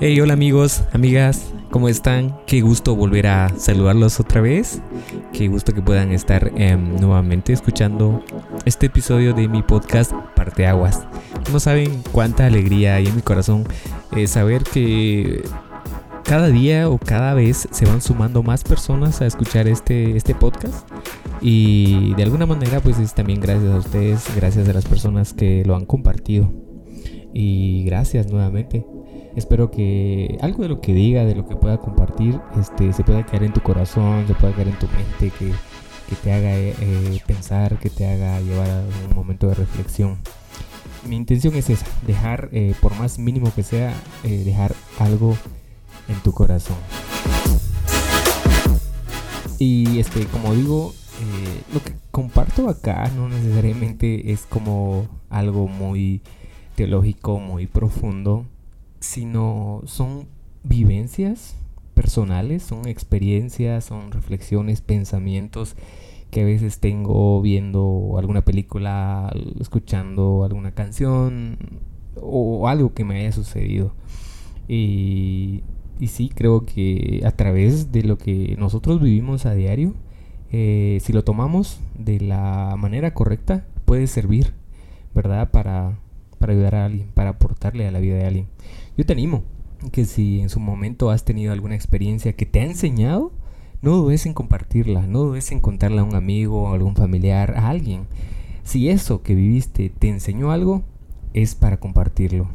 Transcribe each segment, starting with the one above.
Hey, hola amigos, amigas, ¿cómo están? Qué gusto volver a saludarlos otra vez. Qué gusto que puedan estar em, nuevamente escuchando este episodio de mi podcast Parte Aguas. No saben cuánta alegría hay en mi corazón eh, saber que cada día o cada vez se van sumando más personas a escuchar este, este podcast. Y de alguna manera, pues es también gracias a ustedes, gracias a las personas que lo han compartido. Y gracias nuevamente. Espero que algo de lo que diga, de lo que pueda compartir, este, se pueda quedar en tu corazón, se pueda quedar en tu mente, que, te haga eh, pensar, que te haga llevar a un momento de reflexión. Mi intención es esa, dejar, eh, por más mínimo que sea, eh, dejar algo en tu corazón. Y este, como digo, lo que comparto acá no necesariamente es como algo muy teológico, muy profundo sino son vivencias personales, son experiencias, son reflexiones, pensamientos que a veces tengo viendo alguna película, escuchando alguna canción o algo que me haya sucedido. Y, sí, creo que a través de lo que nosotros vivimos a diario, eh, si lo tomamos de la manera correcta, puede servir, ¿verdad? Para, para ayudar a alguien, para aportarle a la vida de alguien. Yo te animo que si en su momento has tenido alguna experiencia que te ha enseñado, no dudes en compartirla, no dudes en contarla a un amigo, a algún familiar, a alguien. Si eso que viviste te enseñó algo, es para compartirlo.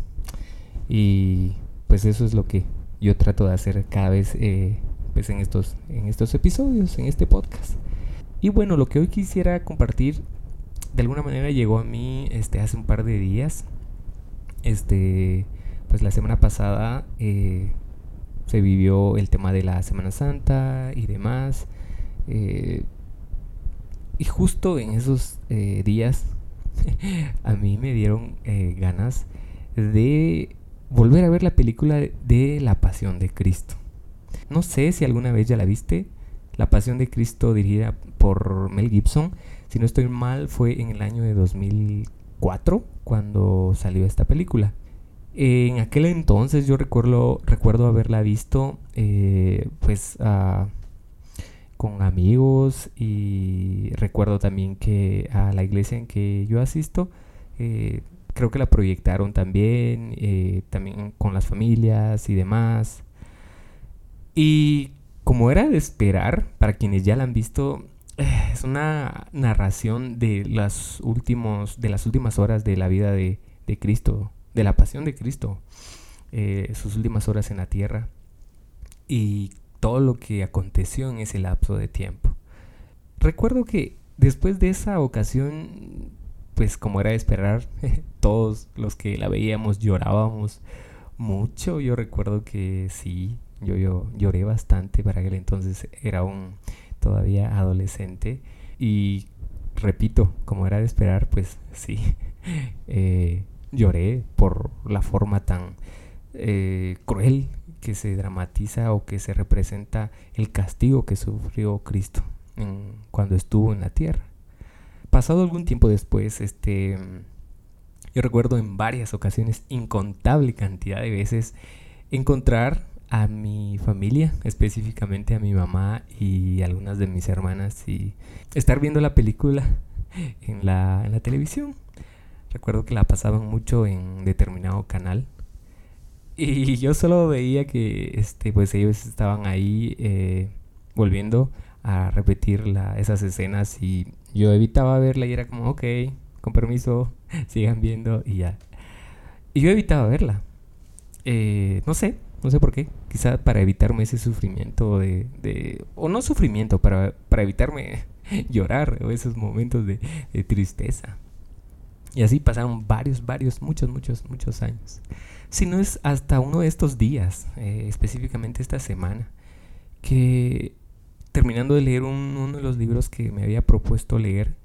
Y pues eso es lo que yo trato de hacer cada vez eh, pues en, estos, en estos episodios, en este podcast. Y bueno, lo que hoy quisiera compartir de alguna manera llegó a mí este, hace un par de días. Este, pues la semana pasada eh, se vivió el tema de la Semana Santa y demás. Eh, y justo en esos eh, días a mí me dieron ganas de volver a ver la película de La Pasión de Cristo. No sé si alguna vez ya la viste. La Pasión de Cristo dirigida por Mel Gibson. Si no estoy mal, fue en el año de 2004 cuando salió esta película. En aquel entonces yo recuerdo, recuerdo haberla visto eh, pues con amigos y recuerdo también que a la iglesia en que yo asisto eh, creo que la proyectaron también, eh, también con las familias y demás. Y como era de esperar, para quienes ya la han visto, es una narración de las, últimos, de las últimas horas de la vida de, de Cristo, de la pasión de Cristo, eh, sus últimas horas en la tierra y todo lo que aconteció en ese lapso de tiempo. Recuerdo que después de esa ocasión, pues como era de esperar, todos los que la veíamos llorábamos mucho. Yo recuerdo que sí, yo, yo lloré bastante para aquel entonces era un todavía adolescente y repito, como era de esperar, pues sí, eh, lloré por la forma tan eh, cruel que se dramatiza o que se representa el castigo que sufrió Cristo cuando estuvo en la tierra. Pasado algún tiempo después, este, yo recuerdo en varias ocasiones, incontable cantidad de veces, encontrar a mi familia, específicamente a mi mamá y algunas de mis hermanas, y estar viendo la película en la, en la televisión. Recuerdo que la pasaban mucho en determinado canal. Y yo solo veía que este, pues ellos estaban ahí eh, volviendo a repetir esas escenas y yo evitaba verla y era como, ok, con permiso, sigan viendo y ya. Y yo evitaba verla. Eh, no sé, no sé por qué. Quizá para evitarme ese sufrimiento de... de o no sufrimiento, para, para evitarme llorar o esos momentos de tristeza. Y así pasaron varios, varios, muchos, muchos, muchos años. Si no es hasta uno de estos días, eh, específicamente esta semana, que terminando de leer uno de los libros que me había propuesto leer,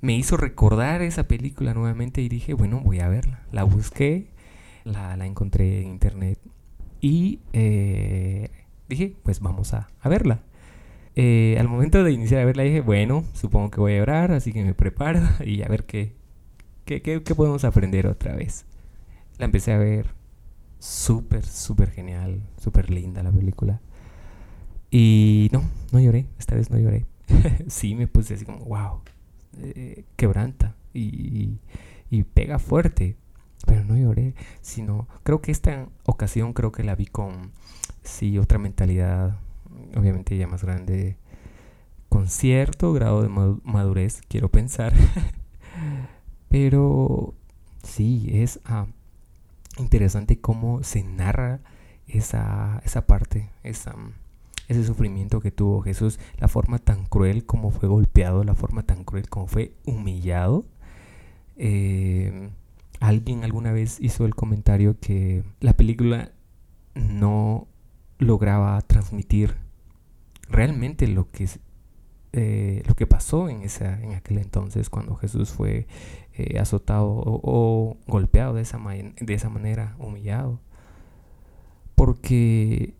me hizo recordar esa película nuevamente y dije, bueno, voy a verla. La busqué, la, encontré en internet y eh, dije, pues vamos a, a verla. Eh, al momento de iniciar a verla dije, bueno, supongo que voy a orar, así que me preparo y a ver qué, qué, qué, qué podemos aprender otra vez. La empecé a ver súper, súper genial, súper linda la película. Y no, no lloré, esta vez no lloré. sí me puse así como, wow, eh, quebranta y, y, pega fuerte, pero no lloré, sino creo que esta ocasión creo que la vi con, sí, otra mentalidad, obviamente ya más grande, con cierto grado de madurez, quiero pensar. pero sí, es ah, interesante cómo se narra esa, esa parte, esa ese sufrimiento que tuvo Jesús, la forma tan cruel como fue golpeado, la forma tan cruel como fue humillado. Eh, alguien alguna vez hizo el comentario que la película no lograba transmitir realmente lo que, eh, lo que pasó en, esa, en aquel entonces cuando Jesús fue eh, azotado o, golpeado de esa, de esa manera, humillado. Porque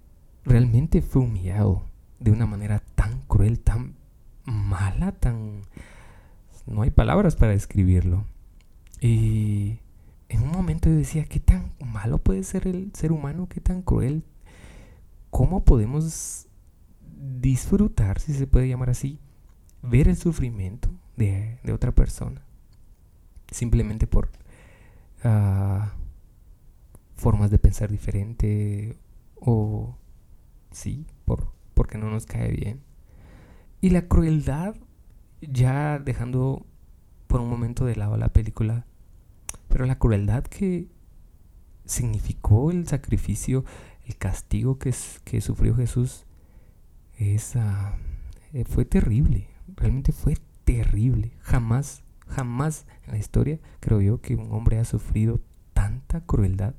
realmente fue humillado de una manera tan cruel, tan mala, tan... No hay palabras para describirlo. Y en un momento yo decía, ¿qué tan malo puede ser el ser humano? ¿Qué tan cruel? ¿Cómo podemos disfrutar, si se puede llamar así, ver el sufrimiento de, otra persona? Simplemente por ah, formas de pensar diferente o sí, por, porque no nos cae bien. Y la crueldad, ya dejando por un momento de lado la película, pero la crueldad que significó el sacrificio, el castigo que, que sufrió Jesús, esa, eh, fue terrible, realmente fue terrible. Jamás, jamás en la historia creo yo que un hombre ha sufrido tanta crueldad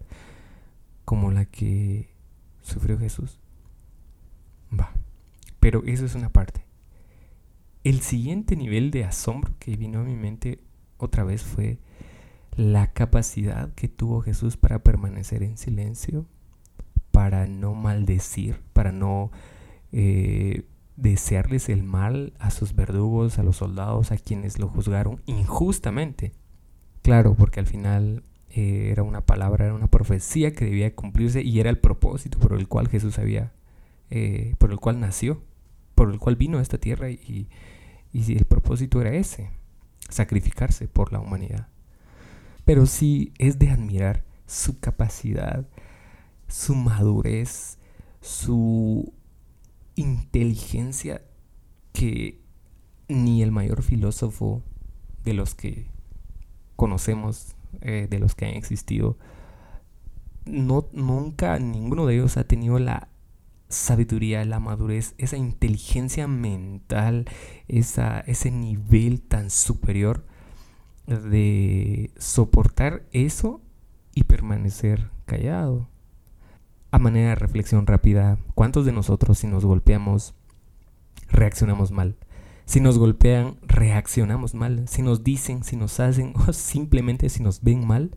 como la que sufrió Jesús. Va. Pero eso es una parte. El siguiente nivel de asombro que vino a mi mente otra vez fue la capacidad que tuvo Jesús para permanecer en silencio, para no maldecir, para no eh, desearles el mal a sus verdugos, a los soldados, a quienes lo juzgaron injustamente. Claro, porque al final eh, era una palabra, era una profecía que debía cumplirse y era el propósito por el cual Jesús había eh, por el cual nació, por el cual vino a esta tierra y, y el propósito era ese, sacrificarse por la humanidad. Pero sí es de admirar su capacidad, su madurez, su inteligencia que ni el mayor filósofo de los que conocemos, eh, de los que han existido, no, nunca ninguno de ellos ha tenido la sabiduría, la madurez, esa inteligencia mental, esa, ese nivel tan superior de soportar eso y permanecer callado. A manera de reflexión rápida, ¿cuántos de nosotros si nos golpeamos reaccionamos mal? Si nos golpean, reaccionamos mal. Si nos dicen, si nos hacen o simplemente si nos ven mal,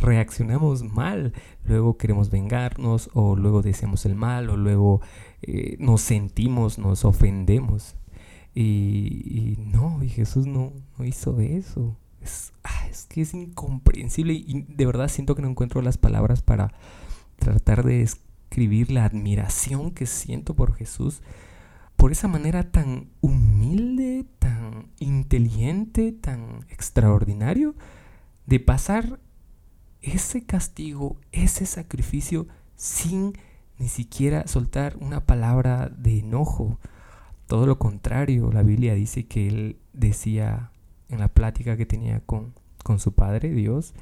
reaccionamos mal. Luego queremos vengarnos o luego deseamos el mal o luego eh, nos sentimos, nos ofendemos. Y, no, y Jesús no, no hizo eso. Es, ah, es que es incomprensible y de verdad siento que no encuentro las palabras para tratar de describir la admiración que siento por Jesús por esa manera tan humilde, tan inteligente, tan extraordinario de pasar ese castigo, ese sacrificio sin ni siquiera soltar una palabra de enojo. Todo lo contrario, la Biblia dice que él decía en la plática que tenía con, con su Padre, Dios,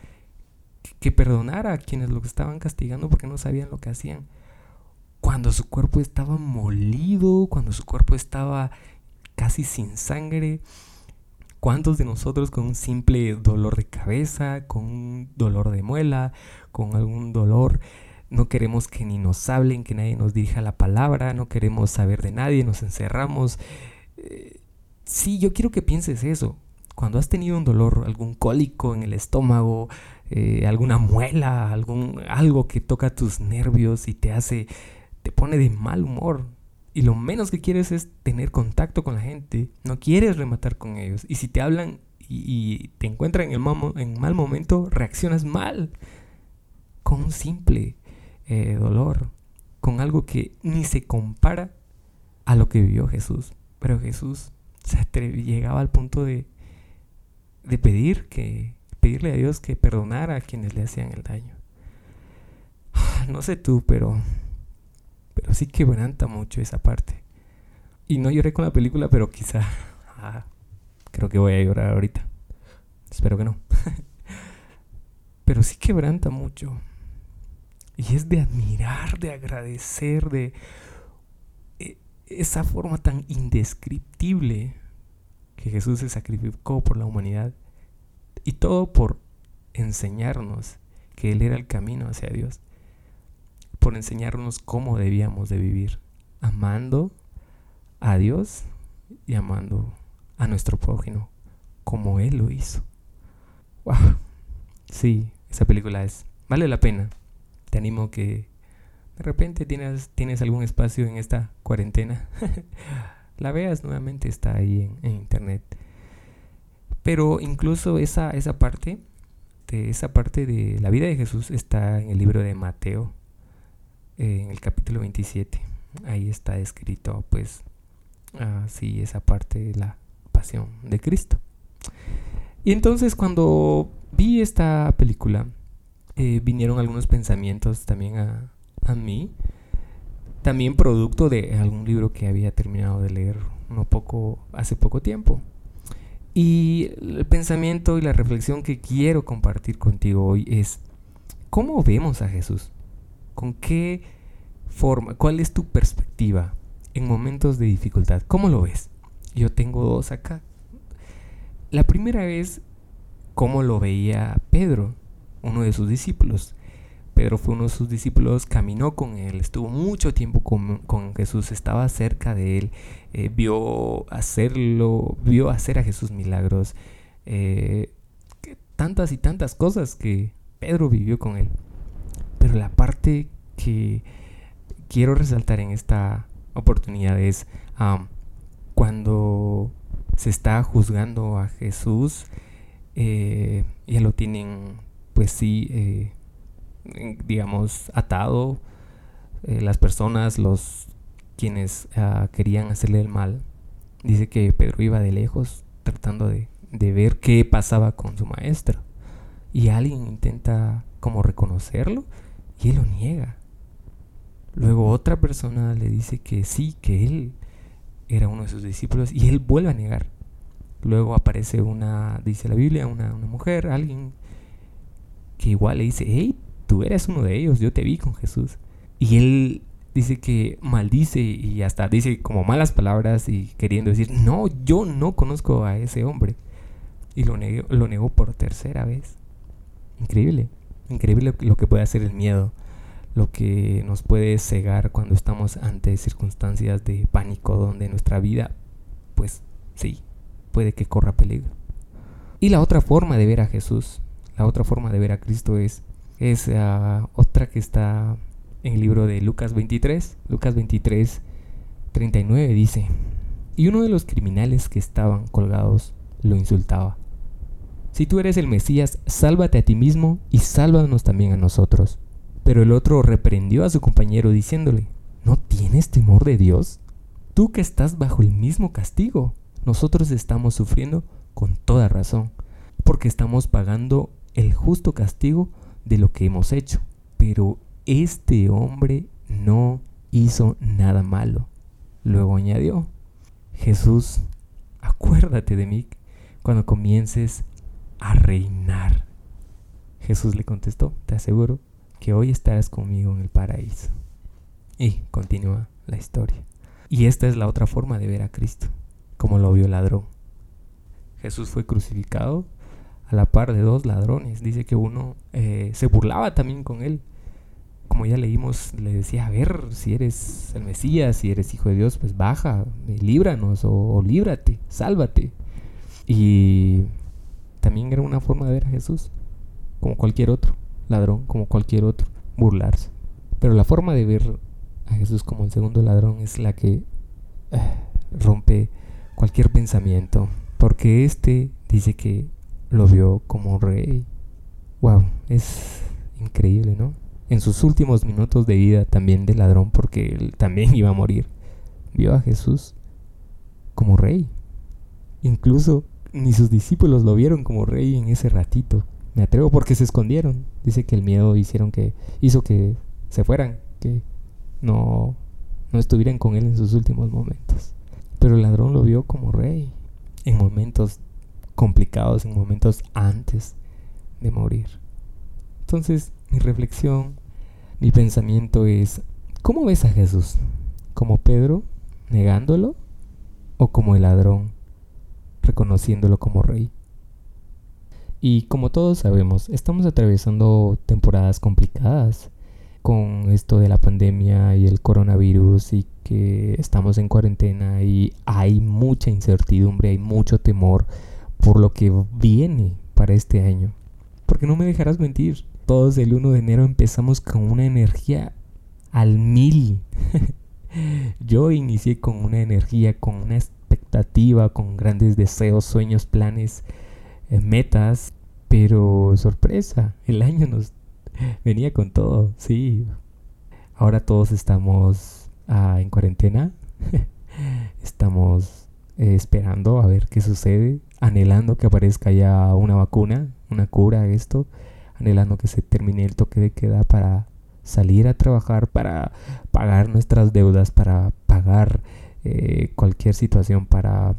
que perdonara a quienes lo estaban castigando porque no sabían lo que hacían. Cuando su cuerpo estaba molido, cuando su cuerpo estaba casi sin sangre, ¿Cuántos de nosotros con un simple dolor de cabeza, con un dolor de muela, con algún dolor, no queremos que ni nos hablen, que nadie nos dirija la palabra, no queremos saber de nadie, nos encerramos? Eh, sí, yo quiero que pienses eso. Cuando has tenido un dolor, algún cólico en el estómago, eh, alguna muela, algún, algo que toca tus nervios y te hace, te pone de mal humor, y lo menos que quieres es tener contacto con la gente, no quieres rematar con ellos. Y si te hablan y, te encuentran en, el mal momento, reaccionas mal con un simple eh, dolor, con algo que ni se compara a lo que vivió Jesús. Pero Jesús se llegaba al punto de, de pedir que pedirle a Dios que perdonara a quienes le hacían el daño. No sé tú, pero pero sí quebranta mucho esa parte. Y no lloré con la película, pero quizá ah, creo que voy a llorar ahorita. Espero que no. pero sí quebranta mucho. Y es de admirar, de agradecer, de e, esa forma tan indescriptible que Jesús se sacrificó por la humanidad. Y todo por enseñarnos que Él era el camino hacia Dios por enseñarnos cómo debíamos de vivir, amando a Dios y amando a nuestro prójimo, como Él lo hizo. Wow. Sí, esa película es, vale la pena. Te animo que de repente tienes, tienes algún espacio en esta cuarentena. la veas nuevamente, está ahí en, internet. Pero incluso esa, esa parte, de esa parte de la vida de Jesús está en el libro de Mateo en el capítulo 27. Ahí está escrito, pues, así esa parte de la pasión de Cristo. Y entonces cuando vi esta película, eh, vinieron algunos pensamientos también a, a mí, también producto de algún libro que había terminado de leer no poco, hace poco tiempo. Y el pensamiento y la reflexión que quiero compartir contigo hoy es, ¿cómo vemos a Jesús? ¿Con qué forma? ¿Cuál es tu perspectiva en momentos de dificultad? ¿Cómo lo ves? Yo tengo dos acá. La primera es cómo lo veía Pedro, uno de sus discípulos. Pedro fue uno de sus discípulos, caminó con él, estuvo mucho tiempo con, Jesús, estaba cerca de él, eh, vio hacerlo, vio hacer a Jesús milagros, eh, tantas y tantas cosas que Pedro vivió con él. Pero la parte que quiero resaltar en esta oportunidad es cuando se está juzgando a Jesús, eh, ya lo tienen, pues sí, digamos, atado. Eh, las personas, los quienes ah, querían hacerle el mal, dice que Pedro iba de lejos tratando de, de ver qué pasaba con su maestro. Y alguien intenta como reconocerlo y él lo niega. Luego otra persona le dice que sí, que él era uno de sus discípulos y él vuelve a negar. Luego aparece una, dice la Biblia, una, mujer, alguien que igual le dice, hey, tú eres uno de ellos, yo te vi con Jesús. Y él dice que maldice y hasta dice como malas palabras y queriendo decir, no, yo no conozco a ese hombre. Y lo negó, lo negó por tercera vez. Increíble, increíble lo que puede hacer el miedo lo que nos puede cegar cuando estamos ante circunstancias de pánico donde nuestra vida, pues sí, puede que corra peligro. Y la otra forma de ver a Jesús, la otra forma de ver a Cristo es, es ah, otra que está en el libro de Lucas 23. Lucas 23, 39 dice, y uno de los criminales que estaban colgados lo insultaba. Si tú eres el Mesías, sálvate a ti mismo y sálvanos también a nosotros. Pero el otro reprendió a su compañero diciéndole, ¿no tienes temor de Dios? Tú que estás bajo el mismo castigo, nosotros estamos sufriendo con toda razón, porque estamos pagando el justo castigo de lo que hemos hecho. Pero este hombre no hizo nada malo. Luego añadió, Jesús, acuérdate de mí cuando comiences a reinar. Jesús le contestó, te aseguro que hoy estarás conmigo en el paraíso. Y continúa la historia. Y esta es la otra forma de ver a Cristo, como lo vio el ladrón. Jesús fue crucificado a la par de dos ladrones. Dice que uno eh, se burlaba también con él. Como ya leímos, le decía, a ver, si eres el Mesías, si eres hijo de Dios, pues baja, líbranos o, o líbrate, sálvate. Y también era una forma de ver a Jesús, como cualquier otro ladrón como cualquier otro, burlarse. Pero la forma de ver a Jesús como el segundo ladrón es la que eh, rompe cualquier pensamiento, porque este dice que lo vio como rey. Wow, es increíble, ¿no? En sus últimos minutos de vida también de ladrón, porque él también iba a morir, vio a Jesús como rey. Incluso ni sus discípulos lo vieron como rey en ese ratito. Me atrevo porque se escondieron. Dice que el miedo hicieron que hizo que se fueran, que no no estuvieran con él en sus últimos momentos. Pero el ladrón lo vio como rey en momentos complicados, en momentos antes de morir. Entonces, mi reflexión, mi pensamiento es, ¿cómo ves a Jesús? ¿Como Pedro negándolo o como el ladrón reconociéndolo como rey? Y como todos sabemos, estamos atravesando temporadas complicadas con esto de la pandemia y el coronavirus y que estamos en cuarentena y hay mucha incertidumbre, hay mucho temor por lo que viene para este año. Porque no me dejarás mentir, todos el 1 de enero empezamos con una energía al mil. Yo inicié con una energía, con una expectativa, con grandes deseos, sueños, planes, eh, metas, pero sorpresa, el año nos venía con todo, sí. Ahora todos estamos ah, en cuarentena. estamos eh, esperando a ver qué sucede, anhelando que aparezca ya una vacuna, una cura a esto, anhelando que se termine el toque de queda para salir a trabajar, para pagar nuestras deudas, para pagar eh, cualquier situación, para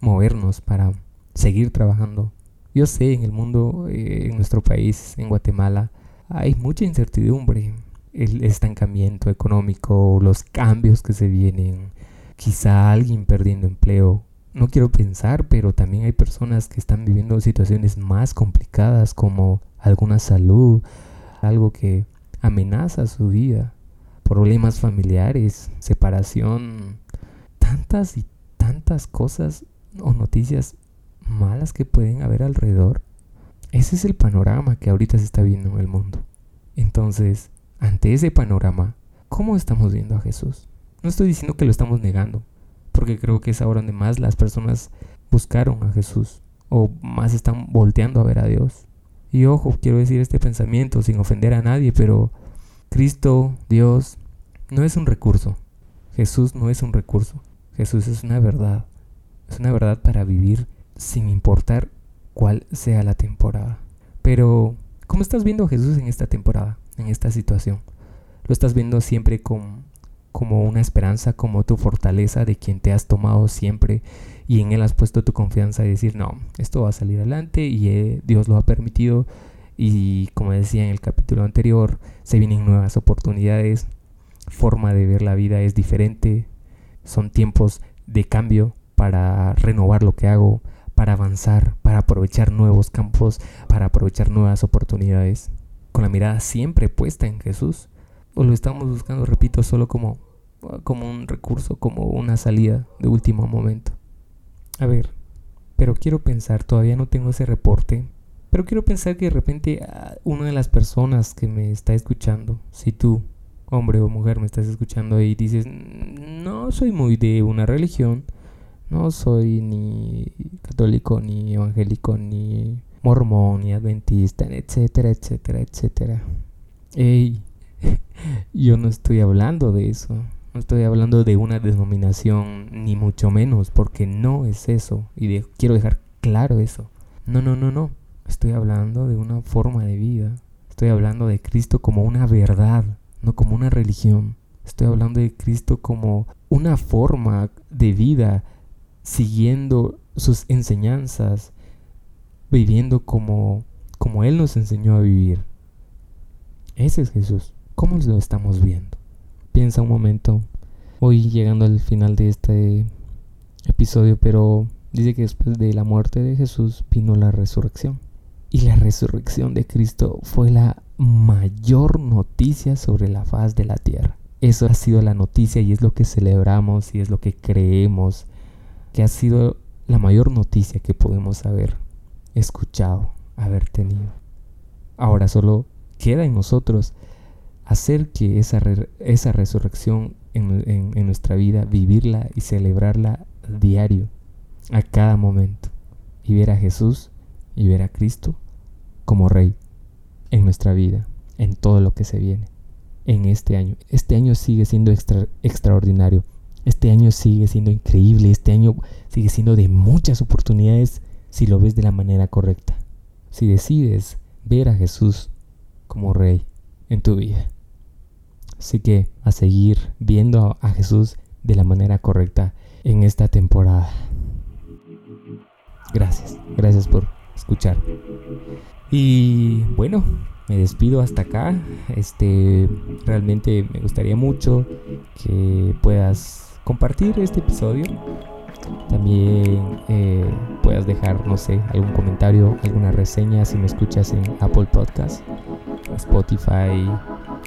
movernos, para seguir trabajando. Yo sé, en el mundo, eh, en nuestro país, en Guatemala, hay mucha incertidumbre. El estancamiento económico, los cambios que se vienen, quizá alguien perdiendo empleo. No quiero pensar, pero también hay personas que están viviendo situaciones más complicadas como alguna salud, algo que amenaza su vida, problemas familiares, separación, tantas y tantas cosas o noticias malas que pueden haber alrededor. Ese es el panorama que ahorita se está viendo en el mundo. Entonces, ante ese panorama, ¿cómo estamos viendo a Jesús? No estoy diciendo que lo estamos negando, porque creo que es ahora donde más las personas buscaron a Jesús o más están volteando a ver a Dios. Y ojo, quiero decir este pensamiento sin ofender a nadie, pero Cristo, Dios, no es un recurso. Jesús no es un recurso. Jesús es una verdad. Es una verdad para vivir sin importar cuál sea la temporada. Pero, ¿cómo estás viendo a Jesús en esta temporada, en esta situación? ¿Lo estás viendo siempre con, como una esperanza, como tu fortaleza de quien te has tomado siempre y en Él has puesto tu confianza y decir, no, esto va a salir adelante y eh, Dios lo ha permitido? Y como decía en el capítulo anterior, se vienen nuevas oportunidades, forma de ver la vida es diferente, son tiempos de cambio para renovar lo que hago, para avanzar, para aprovechar nuevos campos, para aprovechar nuevas oportunidades, con la mirada siempre puesta en Jesús. O lo estamos buscando, repito, solo como, como un recurso, como una salida de último momento. A ver, pero quiero pensar, todavía no tengo ese reporte, pero quiero pensar que de repente ah, una de las personas que me está escuchando, si tú, hombre o mujer, me estás escuchando y dices, no soy muy de una religión, no soy ni católico, ni evangélico, ni mormón, ni adventista, etcétera, etcétera, etcétera. Ey, yo no estoy hablando de eso. No estoy hablando de una denominación, ni mucho menos, porque no es eso. Y quiero dejar claro eso. No, no, no, no. Estoy hablando de una forma de vida. Estoy hablando de Cristo como una verdad, no como una religión. Estoy hablando de Cristo como una forma de vida siguiendo sus enseñanzas, viviendo como, como Él nos enseñó a vivir. Ese es Jesús. ¿Cómo lo estamos viendo? Piensa un momento, hoy llegando al final de este episodio, pero dice que después de la muerte de Jesús vino la resurrección. Y la resurrección de Cristo fue la mayor noticia sobre la faz de la tierra. Eso ha sido la noticia y es lo que celebramos y es lo que creemos que ha sido la mayor noticia que podemos haber escuchado, haber tenido. Ahora solo queda en nosotros hacer que esa, esa resurrección en, en nuestra vida, vivirla y celebrarla diario, a cada momento, y ver a Jesús y ver a Cristo como Rey en nuestra vida, en todo lo que se viene, en este año. Este año sigue siendo extraordinario, este año sigue siendo increíble, este año sigue siendo de muchas oportunidades si lo ves de la manera correcta, si decides ver a Jesús como Rey en tu vida. Así que a seguir viendo a Jesús de la manera correcta en esta temporada. Gracias, gracias por escuchar. Y bueno, me despido hasta acá. Este, realmente me gustaría mucho que puedas compartir este episodio. También eh, puedas dejar, no sé, algún comentario, alguna reseña si me escuchas en Apple Podcast, Spotify,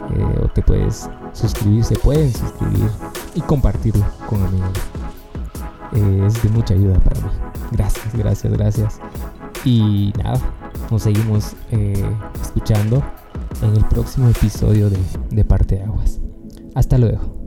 eh, o te puedes suscribir, se pueden suscribir y compartirlo con amigos. Eh, es de mucha ayuda para mí. Gracias, gracias, gracias. Y nada, nos seguimos eh, escuchando en el próximo episodio de, de Parte Aguas. Hasta luego.